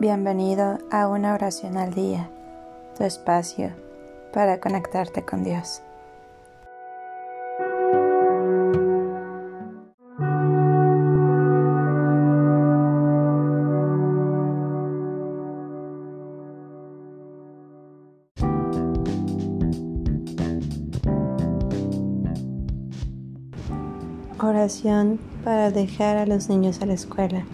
Bienvenido a una oración al día, tu espacio para conectarte con Dios. Oración para dejar a los niños a la escuela.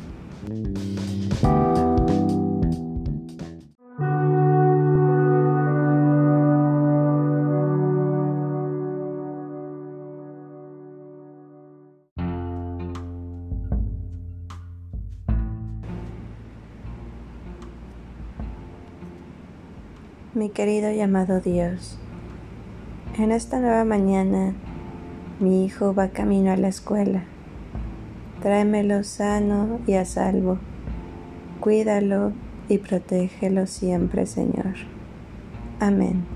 Mi querido y amado Dios, en esta nueva mañana mi hijo va camino a la escuela. Tráemelo sano y a salvo. Cuídalo y protégelo siempre, Señor. Amén.